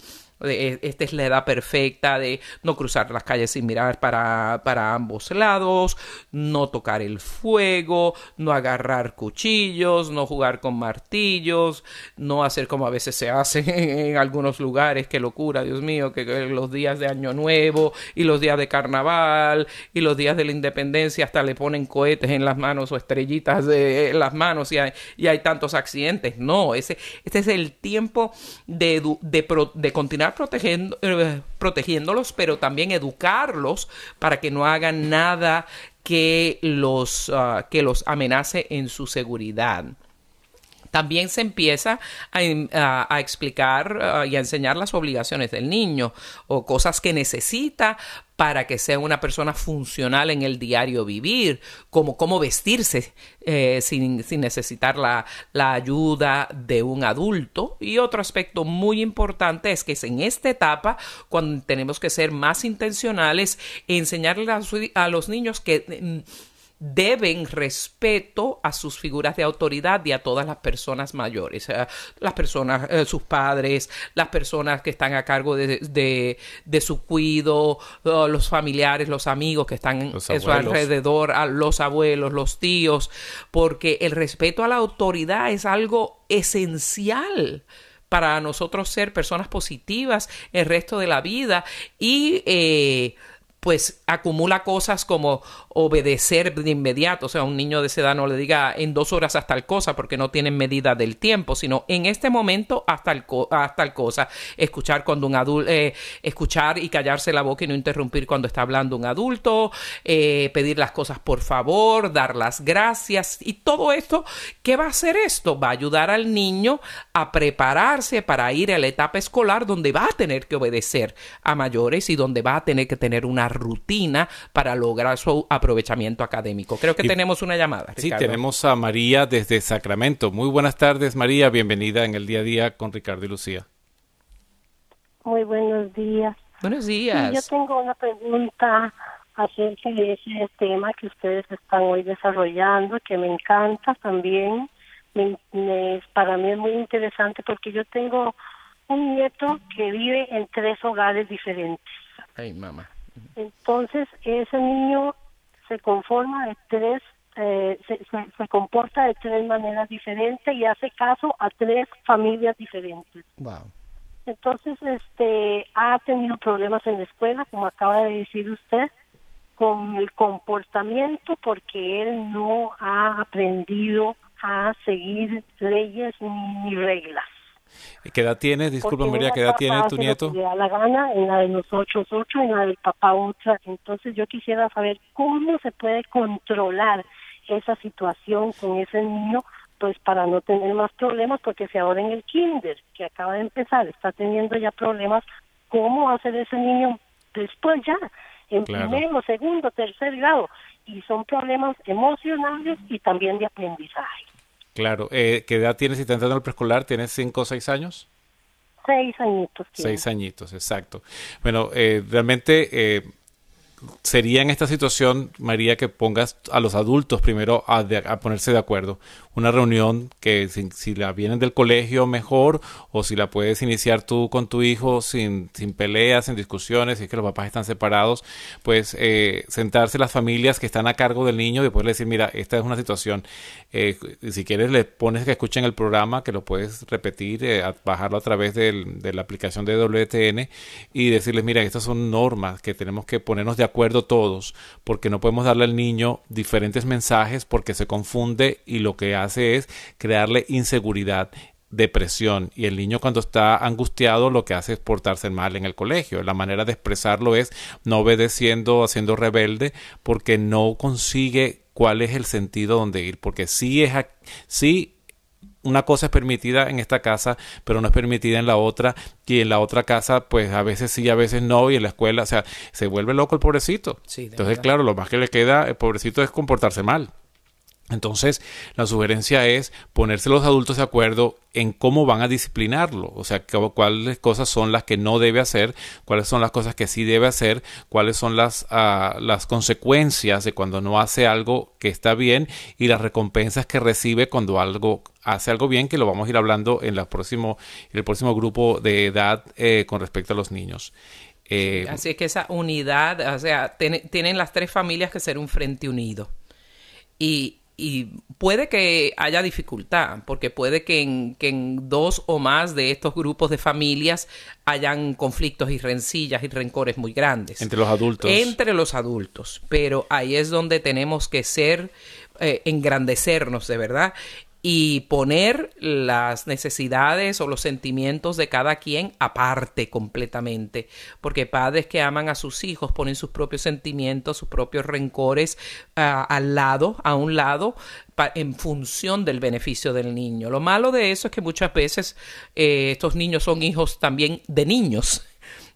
E, esta es la edad perfecta de no cruzar las calles sin mirar para, para, ambos lados, no tocar el fuego, no agarrar cuchillos, no jugar con martillos, no hacer como a veces se hace en algunos lugares, qué locura, Dios mío, que, los días de Año Nuevo y los días de Carnaval y los días de la Independencia hasta le ponen cohetes en las manos o estrellitas de, en las manos y hay, y hay tantos accidentes. No, ese, este es el tiempo de, de, de continuar protegiendo, eh, protegiéndolos, pero también educarlos para que no hagan nada que los, uh, que los amenace en su seguridad. También se empieza a, a, explicar uh, y a enseñar las obligaciones del niño o cosas que necesita para que sea una persona funcional en el diario vivir, como cómo vestirse eh, sin, sin, necesitar la, la, ayuda de un adulto. Y otro aspecto muy importante es que es en esta etapa cuando tenemos que ser más intencionales, enseñarle a, a los niños que mm, deben respeto a sus figuras de autoridad y a todas las personas mayores, eh, las personas, eh, sus padres, las personas que están a cargo de, de, de su cuido, los familiares, los amigos que están en su alrededor, a los abuelos, los tíos, porque el respeto a la autoridad es algo esencial para nosotros ser personas positivas el resto de la vida y eh, pues acumula cosas como obedecer de inmediato, o sea, un niño de esa edad no le diga en dos horas hasta tal cosa porque no tienen medida del tiempo, sino en este momento hasta el, hasta tal cosa, escuchar cuando un adulto, eh, escuchar y callarse la boca y no interrumpir cuando está hablando un adulto, eh, pedir las cosas por favor, dar las gracias y todo esto, ¿qué va a hacer esto? Va a ayudar al niño a prepararse para ir a la etapa escolar donde va a tener que obedecer a mayores y donde va a tener que tener una rutina para lograr su aprovechamiento académico. Creo que tenemos una llamada. Sí, tenemos a María desde Sacramento. Muy buenas tardes, María. Bienvenida en el día a día con Ricardo y Lucía. Muy buenos días. Buenos días. yo tengo una pregunta acerca de ese tema que ustedes están hoy desarrollando, que me encanta también. para mí es muy interesante porque yo tengo un nieto que vive en tres hogares diferentes. Ay, mamá. Entonces, ese niño se conforma de tres, eh, se, se, comporta de tres maneras diferentes y hace caso a tres familias diferentes. Wow. Entonces, este, ha tenido problemas en la escuela, como acaba de decir usted, con el comportamiento, porque él no ha aprendido a seguir leyes ni reglas. ¿Qué edad tienes? Disculpa, María, ¿qué edad tiene tu nieto? Le da la gana, en la de nosotros ocho, en la del papá otra. Entonces yo quisiera saber cómo se puede controlar esa situación con ese niño, pues para no tener más problemas, porque si ahora en el kinder, que acaba de empezar, está teniendo ya problemas, ¿cómo hacer ese niño después ya? En primero, segundo, tercer grado. Y son problemas emocionales y también de aprendizaje. Claro. Eh, ¿Qué edad tienes si te entrando al preescolar? ¿Tienes cinco o seis años? Seis añitos. Seis añitos, exacto. Bueno, eh, realmente eh, sería en esta situación, María, que pongas a los adultos primero a, ponerse de acuerdo. Una reunión que si, la vienen del colegio mejor o si la puedes iniciar tú con tu hijo sin, sin peleas, sin discusiones, si es que los papás están separados, pues eh, sentarse las familias que están a cargo del niño y poderle decir, mira, esta es una situación. Eh, si quieres le pones que escuchen el programa, que lo puedes repetir, eh, bajarlo a través de la aplicación de WTN y decirles, mira, estas son normas que tenemos que ponernos de acuerdo todos, porque no podemos darle al niño diferentes mensajes porque se confunde y lo que hace es crearle inseguridad depresión y el niño cuando está angustiado lo que hace es portarse mal en el colegio. La manera de expresarlo es no obedeciendo, haciendo rebelde porque no consigue cuál es el sentido donde ir, porque sí es sí una cosa es permitida en esta casa, pero no es permitida en la otra, y en la otra casa, pues a veces sí, a veces no, y en la escuela, o sea, se vuelve loco el pobrecito. Entonces, claro, lo más que le queda, el pobrecito, es comportarse mal. Entonces, la sugerencia es ponerse los adultos de acuerdo en cómo van a disciplinarlo, o sea, cuáles cosas son las que no debe hacer, cuáles son las cosas que sí debe hacer, cuáles son las, uh, las consecuencias de cuando no hace algo que está bien y las recompensas que recibe cuando algo hace algo bien, que lo vamos a ir hablando en, la próximo, en el próximo grupo de edad eh, con respecto a los niños. Eh, así es que esa unidad, o sea, tienen las tres familias que ser un frente unido. Y y puede que haya dificultad, porque puede que en, que en, dos o más de estos grupos de familias hayan conflictos y rencillas y rencores muy grandes. Entre los adultos. Entre los adultos. Pero ahí es donde tenemos que ser, eh, engrandecernos de verdad y poner las necesidades o los sentimientos de cada quien aparte completamente, porque padres que aman a sus hijos ponen sus propios sentimientos, sus propios rencores ah, al lado, a un lado, en función del beneficio del niño. Lo malo de eso es que muchas veces eh, estos niños son hijos también de niños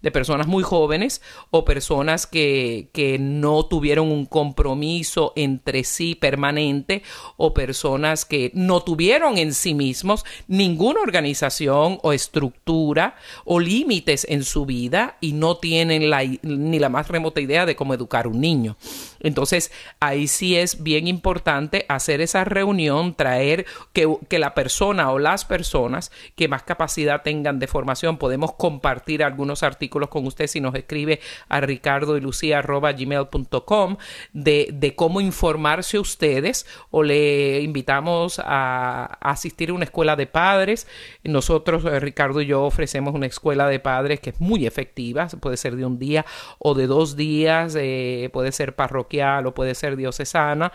de personas muy jóvenes o personas que, que no tuvieron un compromiso entre sí permanente o personas que no tuvieron en sí mismos ninguna organización o estructura o límites en su vida y no tienen la, ni la más remota idea de cómo educar un niño. Entonces, ahí sí es bien importante hacer esa reunión, traer que, que la persona o las personas que más capacidad tengan de formación, podemos compartir algunos artículos con usted si nos escribe a ricardo y lucía gmail.com de, de cómo informarse ustedes o le invitamos a, asistir a una escuela de padres. Nosotros, eh, Ricardo y yo, ofrecemos una escuela de padres que es muy efectiva, puede ser de un día o de dos días, eh, puede ser parroquial o puede ser diocesana.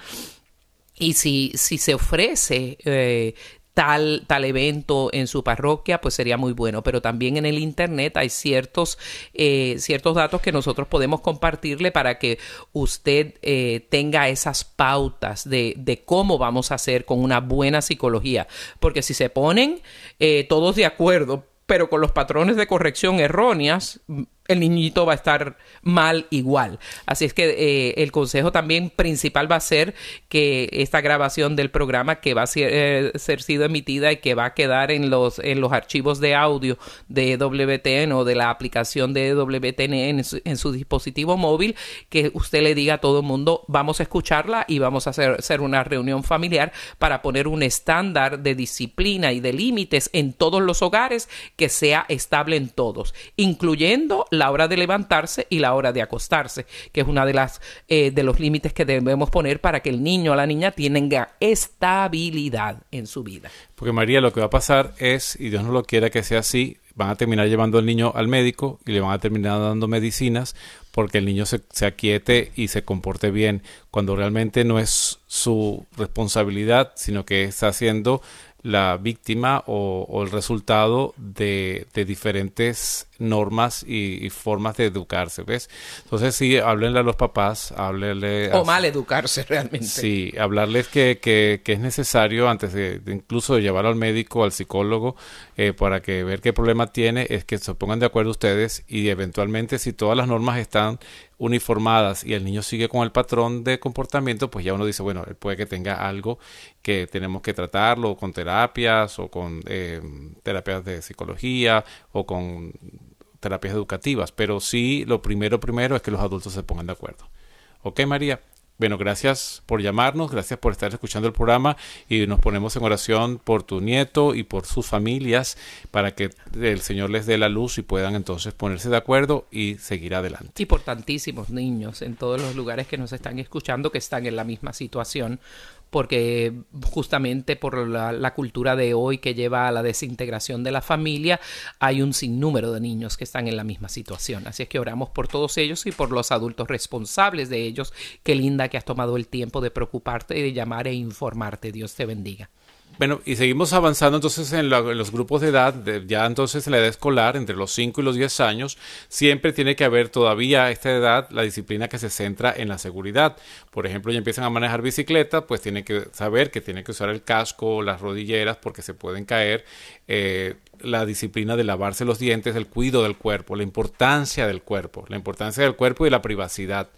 Y si, se ofrece eh, tal, tal evento en su parroquia, pues sería muy bueno. Pero también en el Internet hay ciertos, eh, ciertos datos que nosotros podemos compartirle para que usted eh, tenga esas pautas de, de, cómo vamos a hacer con una buena psicología. Porque si se ponen eh, todos de acuerdo, pero con los patrones de corrección erróneas, el niñito va a estar mal igual. Así es que eh, el consejo también principal va a ser que esta grabación del programa que va a ser, eh, ser, sido emitida y que va a quedar en los, en los archivos de audio de WTN o de la aplicación de WTN en su, en su dispositivo móvil, que usted le diga a todo el mundo, vamos a escucharla y vamos a hacer, hacer una reunión familiar para poner un estándar de disciplina y de límites en todos los hogares que sea estable en todos, incluyendo la hora de levantarse y la hora de acostarse, que es una de las eh, de los límites que debemos poner para que el niño o la niña tenga estabilidad en su vida. Porque María, lo que va a pasar es, y Dios no lo quiera que sea así, van a terminar llevando al niño al médico y le van a terminar dando medicinas porque el niño se, se, aquiete y se comporte bien, cuando realmente no es su responsabilidad, sino que está haciendo la víctima o, el resultado de, diferentes normas y, formas de educarse, ¿ves? Entonces sí, háblenle a los papás, háblenle... O mal educarse realmente. Sí, hablarles que, que, es necesario antes de, incluso de llevarlo al médico, al psicólogo, eh, para que ver qué problema tiene, es que se pongan de acuerdo ustedes y eventualmente si todas las normas están uniformadas y el niño sigue con el patrón de comportamiento, pues ya uno dice, bueno, él puede que tenga algo que tenemos que tratarlo con terapias o con eh, terapias de psicología o con terapias educativas, pero sí lo primero primero es que los adultos se pongan de acuerdo. ¿Ok, María? Bueno, gracias por llamarnos, gracias por estar escuchando el programa y nos ponemos en oración por tu nieto y por sus familias para que el Señor les dé la luz y puedan entonces ponerse de acuerdo y seguir adelante. Y por tantísimos niños en todos los lugares que nos están escuchando que están en la misma situación porque justamente por la, cultura de hoy que lleva a la desintegración de la familia, hay un sinnúmero de niños que están en la misma situación. Así es que oramos por todos ellos y por los adultos responsables de ellos. Qué linda que has tomado el tiempo de preocuparte y de llamar e informarte. Dios te bendiga. Bueno, y seguimos avanzando entonces en, los grupos de edad, ya entonces en la edad escolar, entre los 5 y los 10 años, siempre tiene que haber todavía a esta edad la disciplina que se centra en la seguridad. Por ejemplo, ya empiezan a manejar bicicleta, pues tienen que saber que tienen que usar el casco, las rodilleras, porque se pueden caer. Eh, la disciplina de lavarse los dientes, el cuidado del cuerpo, la importancia del cuerpo, la importancia del cuerpo y la privacidad.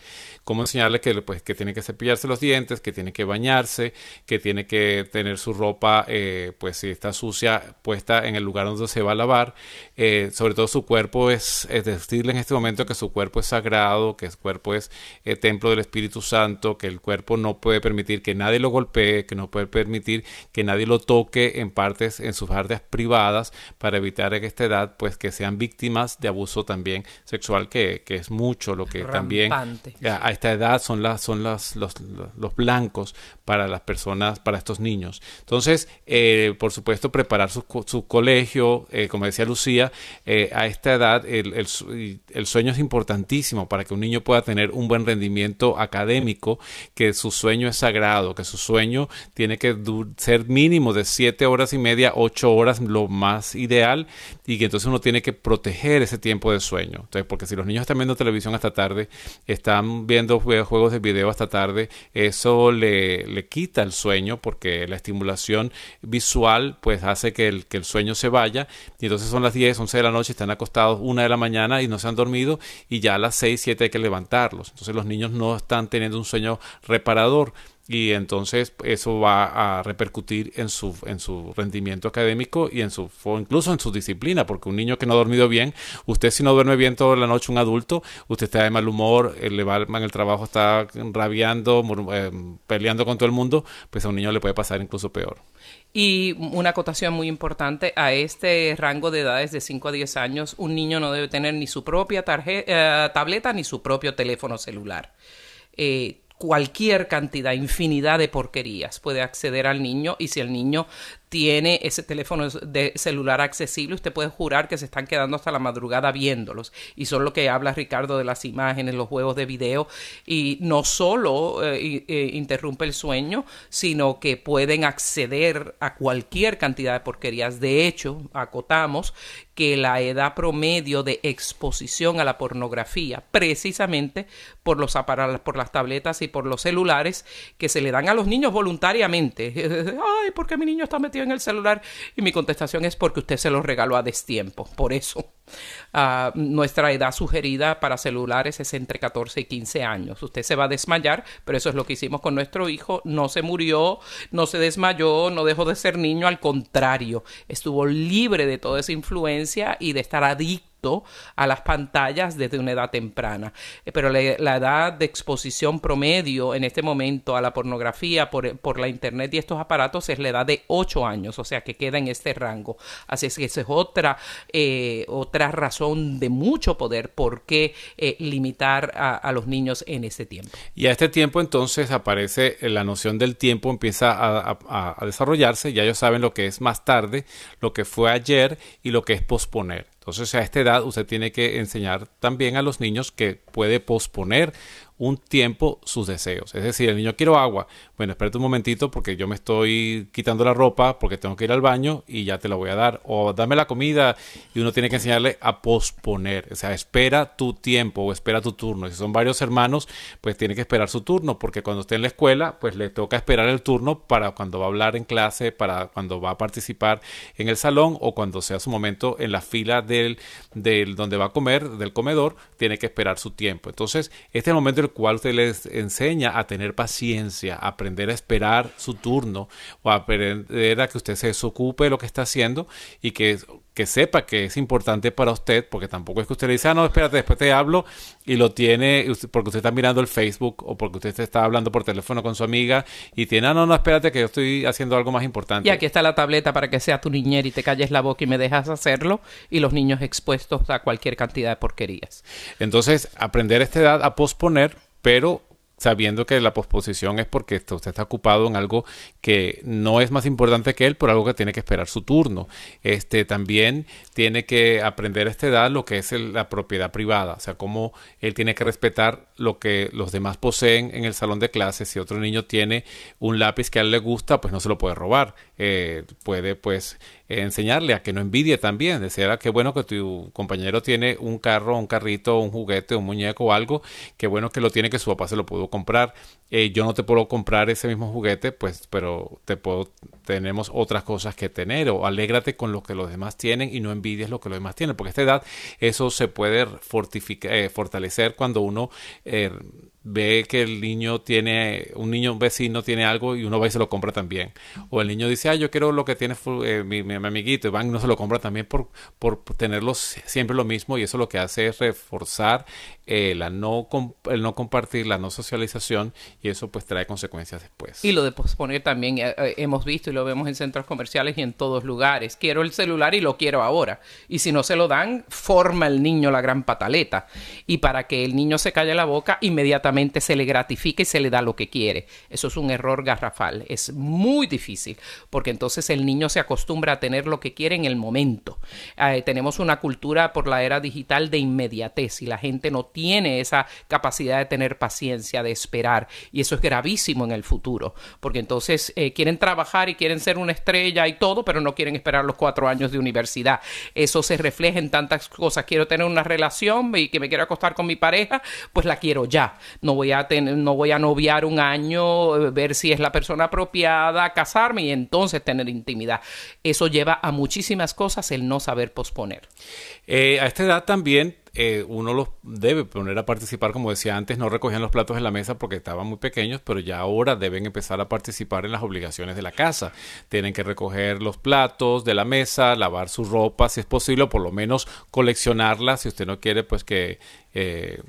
Cómo enseñarle que, pues, que tiene que cepillarse los dientes, que tiene que bañarse, que tiene que tener su ropa, eh, pues si está sucia, puesta en el lugar donde se va a lavar. Eh, sobre todo su cuerpo es, es, decirle en este momento que su cuerpo es sagrado, que su cuerpo es eh, templo del Espíritu Santo, que el cuerpo no puede permitir que nadie lo golpee, que no puede permitir que nadie lo toque en partes, en sus áreas privadas, para evitar en esta edad pues que sean víctimas de abuso también sexual que, que es mucho lo que también a, esta edad son las son las, los, los, blancos para las personas para estos niños. Entonces eh, por supuesto preparar su, su colegio eh, como decía Lucía eh, a esta edad el, el, el, sueño es importantísimo para que un niño pueda tener un buen rendimiento académico que su sueño es sagrado que su sueño tiene que ser mínimo de siete horas y media ocho horas lo más ideal y que entonces uno tiene que proteger ese tiempo de sueño. Entonces, porque si los niños están viendo televisión hasta tarde, están viendo juegos de video hasta tarde, eso le, le quita el sueño porque la estimulación visual pues hace que el, que el sueño se vaya y entonces son las 10, 11 de la noche, están acostados una de la mañana y no se han dormido y ya a las 6, 7 hay que levantarlos. Entonces los niños no están teniendo un sueño reparador y entonces eso va a repercutir en su, en su rendimiento académico y en su incluso en su disciplina, porque un niño que no ha dormido bien, usted si no duerme bien toda la noche, un adulto, usted está de mal humor, eh, le va en el trabajo, está rabiando, eh, peleando con todo el mundo, pues a un niño le puede pasar incluso peor. Y una acotación muy importante, a este rango de edades de 5 a 10 años, un niño no debe tener ni su propia tarjeta, eh, tableta ni su propio teléfono celular. Cualquier cantidad, infinidad de porquerías puede acceder al niño y si el niño tiene ese teléfono de celular accesible, usted puede jurar que se están quedando hasta la madrugada viéndolos. Y son lo que habla Ricardo de las imágenes, los juegos de video. Y no solo eh, eh, interrumpe el sueño, sino que pueden acceder a cualquier cantidad de porquerías. De hecho, acotamos que la edad promedio de exposición a la pornografía, precisamente por los aparatos, por las tabletas y por los celulares que se le dan a los niños voluntariamente. Ay, porque mi niño está metido en el celular? Y mi contestación es porque usted se lo regaló a destiempo. Por eso, uh, nuestra edad sugerida para celulares es entre 14 y 15 años. Usted se va a desmayar, pero eso es lo que hicimos con nuestro hijo. No se murió, no se desmayó, no dejó de ser niño. Al contrario, estuvo libre de toda esa influencia y de estar adicto a las pantallas desde una edad temprana. Eh, pero la, edad de exposición promedio en este momento a la pornografía por, por, la internet y estos aparatos es la edad de 8 años, o sea que queda en este rango. Así es que esa es otra, eh, otra razón de mucho poder por qué eh, limitar a, los niños en ese tiempo. Y a este tiempo entonces aparece la noción del tiempo, empieza a, a desarrollarse, ya ellos saben lo que es más tarde, lo que fue ayer y lo que es posponer. Entonces a esta edad usted tiene que enseñar también a los niños que puede posponer un tiempo sus deseos. Es decir, el niño quiero agua. Bueno, espérate un momentito porque yo me estoy quitando la ropa porque tengo que ir al baño y ya te la voy a dar. O dame la comida y uno tiene que enseñarle a posponer. O sea, espera tu tiempo o espera tu turno. Si son varios hermanos, pues tiene que esperar su turno porque cuando esté en la escuela, pues le toca esperar el turno para cuando va a hablar en clase, para cuando va a participar en el salón o cuando sea su momento en la fila del, del donde va a comer, del comedor, tiene que esperar su tiempo. Entonces, este es el momento el cual usted les enseña a tener paciencia, a aprender a esperar su turno o a aprender a que usted se desocupe de lo que está haciendo y que que sepa que es importante para usted, porque tampoco es que usted le dice, ah, no, espérate, después te hablo y lo tiene porque usted está mirando el Facebook o porque usted está hablando por teléfono con su amiga y tiene, ah, no, no, espérate que yo estoy haciendo algo más importante. Y aquí está la tableta para que sea tu niñera y te calles la boca y me dejas hacerlo y los niños expuestos a cualquier cantidad de porquerías. Entonces, aprender a esta edad a posponer, pero sabiendo que la posposición es porque usted está ocupado en algo que no es más importante que él, por algo que tiene que esperar su turno. Este también tiene que aprender a esta edad lo que es la propiedad privada, o sea, cómo él tiene que respetar lo que los demás poseen en el salón de clases. Si otro niño tiene un lápiz que a él le gusta, pues no se lo puede robar. Eh, puede pues enseñarle a que no envidie también, decir, ah, qué bueno que tu compañero tiene un carro, un carrito, un juguete, un muñeco o algo, qué bueno que lo tiene que su papá se lo pudo comprar. Eh, yo no te puedo comprar ese mismo juguete, pues, pero te puedo, tenemos otras cosas que tener, o alégrate con lo que los demás tienen y no envidies lo que los demás tienen, porque a esta edad eso se puede eh, fortalecer cuando uno eh, ve que el niño tiene, un niño, vecino tiene algo y uno va y se lo compra también. O el niño dice, ah, yo quiero lo que tiene mi, mi, amiguito, y van y no se lo compra también por, por tenerlo siempre lo mismo y eso lo que hace es reforzar la no, el no compartir, la no socialización y eso pues trae consecuencias después. Y lo de posponer también eh, hemos visto y lo vemos en centros comerciales y en todos lugares. Quiero el celular y lo quiero ahora. Y si no se lo dan, forma el niño la gran pataleta. Y para que el niño se calle la boca, inmediatamente se le gratifica y se le da lo que quiere. Eso es un error garrafal. Es muy difícil porque entonces el niño se acostumbra a tener lo que quiere en el momento. Eh, tenemos una cultura por la era digital de inmediatez y la gente no tiene esa capacidad de tener paciencia, de esperar. Y eso es gravísimo en el futuro porque entonces eh, quieren trabajar y quieren ser una estrella y todo, pero no quieren esperar los cuatro años de universidad. Eso se refleja en tantas cosas. Quiero tener una relación y que me quiero acostar con mi pareja, pues la quiero ya no voy a tener, no voy a noviar un año, eh, ver si es la persona apropiada, casarme y entonces tener intimidad. Eso lleva a muchísimas cosas el no saber posponer. Eh, a esta edad también eh, uno los debe poner a participar, como decía antes, no recogían los platos en la mesa porque estaban muy pequeños, pero ya ahora deben empezar a participar en las obligaciones de la casa. Tienen que recoger los platos de la mesa, lavar su ropa, si es posible, por lo menos coleccionarla, si usted no quiere, pues que eh,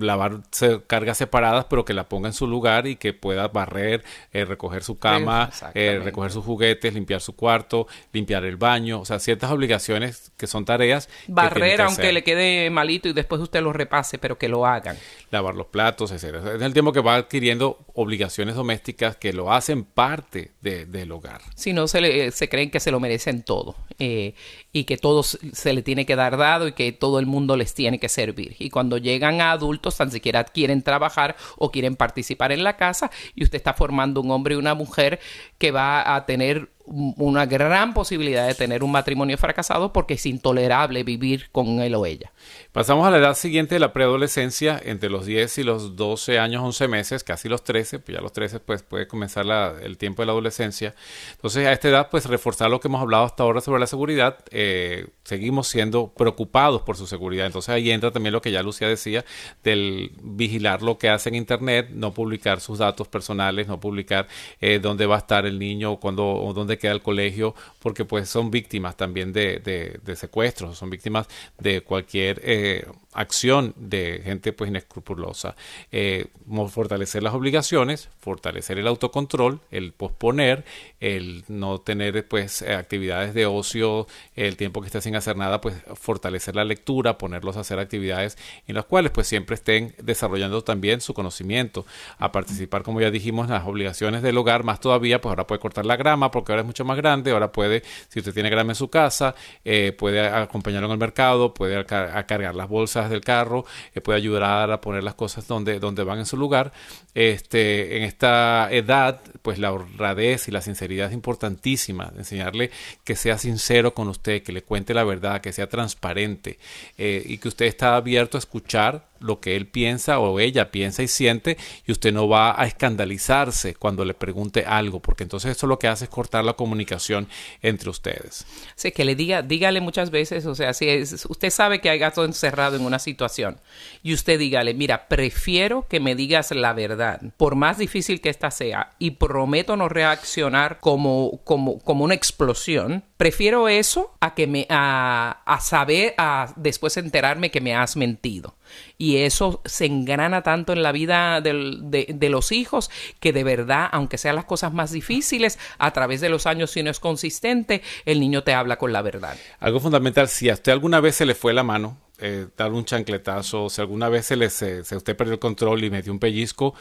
lavar cargas separadas, pero que la ponga en su lugar y que pueda barrer, eh, recoger su cama, eh, recoger sus juguetes, limpiar su cuarto, limpiar el baño, o sea, ciertas obligaciones que son tareas. Barrer, aunque le quede y después usted lo repase, pero que lo hagan. Lavar los platos, etc. Es el tiempo que va adquiriendo obligaciones domésticas que lo hacen parte del hogar. Si no, se, se creen que se lo merecen todo y que todo se le tiene que dar dado y que todo el mundo les tiene que servir. Y cuando llegan a adultos, tan siquiera quieren trabajar o quieren participar en la casa y usted está formando un hombre y una mujer que va a tener una gran posibilidad de tener un matrimonio fracasado porque es intolerable vivir con él o ella. Pasamos a la edad siguiente de la preadolescencia, entre los 10 y los 12 años, 11 meses, casi los 13, pues ya los 13 pues puede comenzar el tiempo de la adolescencia. Entonces a esta edad pues reforzar lo que hemos hablado hasta ahora sobre la seguridad, eh, seguimos siendo preocupados por su seguridad. Entonces ahí entra también lo que ya Lucía decía, del vigilar lo que hace en Internet, no publicar sus datos personales, no publicar eh, dónde va a estar el niño o, cuando, o dónde queda el colegio, porque pues son víctimas también de, secuestros, son víctimas de cualquier... Eh, acción de gente pues inescrupulosa. Eh, fortalecer las obligaciones, fortalecer el autocontrol, el posponer, el no tener pues eh, actividades de ocio, el tiempo que esté sin hacer nada, pues fortalecer la lectura, ponerlos a hacer actividades en las cuales pues siempre estén desarrollando también su conocimiento, a participar como ya dijimos en las obligaciones del hogar, más todavía pues ahora puede cortar la grama porque ahora es mucho más grande, ahora puede, si usted tiene grama en su casa, eh, puede acompañarlo en el mercado, puede cargar las bolsas del carro, eh, puede ayudar a poner las cosas donde, donde van en su lugar. Este, en esta edad, pues la honradez y la sinceridad es importantísima. Enseñarle que sea sincero con usted, que le cuente la verdad, que sea transparente eh, y que usted está abierto a escuchar lo que él piensa o ella piensa y siente y usted no va a escandalizarse cuando le pregunte algo, porque entonces eso lo que hace es cortar la comunicación entre ustedes. Sí, que le diga, dígale muchas veces, o sea, si usted sabe que hay gato encerrado en una situación y usted dígale, mira, prefiero que me digas la verdad, por más difícil que esta sea, y prometo no reaccionar como, como, como una explosión, prefiero eso a que me, a, a saber, a después enterarme que me has mentido y eso se engrana tanto en la vida de, los hijos que de verdad, aunque sean las cosas más difíciles, a través de los años, si no es consistente, el niño te habla con la verdad. Algo fundamental, si a usted alguna vez se le fue la mano, eh, dar un chancletazo, si alguna vez se, le, se, usted perdió el control y me dio un pellizco,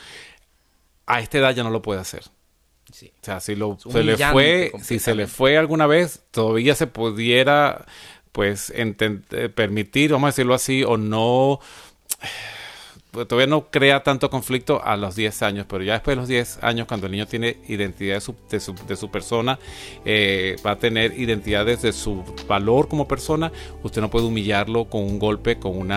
a esta edad ya no lo puede hacer. O sea, si lo, se le fue, si se le fue alguna vez, todavía se pudiera pues eh, permitir, vamos a decirlo así, o no pues, todavía no crea tanto conflicto a los 10 años, pero ya después de los 10 años, cuando el niño tiene identidad de su, de su, persona, eh, va a tener identidad desde su valor como persona, usted no puede humillarlo con un golpe, con un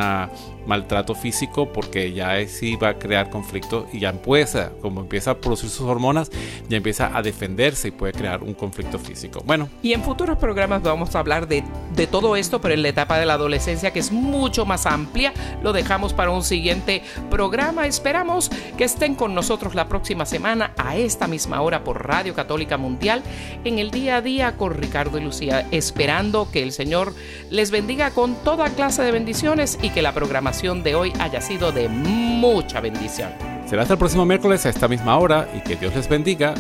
maltrato físico, porque ya sí va a crear conflicto y ya empieza, como empieza a producir sus hormonas, ya empieza a defenderse y puede crear un conflicto físico. Bueno. Y en futuros programas vamos a hablar de, de todo esto, pero en la etapa de la adolescencia, que es mucho más amplia, lo dejamos para un siguiente programa. Esperamos que estén con nosotros la próxima semana a esta misma hora por Radio Católica Mundial en el día a día con Ricardo y Lucía, esperando que el Señor les bendiga con toda clase de bendiciones y que la programación de hoy haya sido de mucha bendición. Será hasta el próximo miércoles a esta misma hora y que Dios les bendiga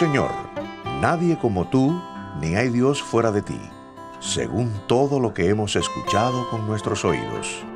Señor, nadie como tú, ni hay Dios fuera de ti, según todo lo que hemos escuchado con nuestros oídos.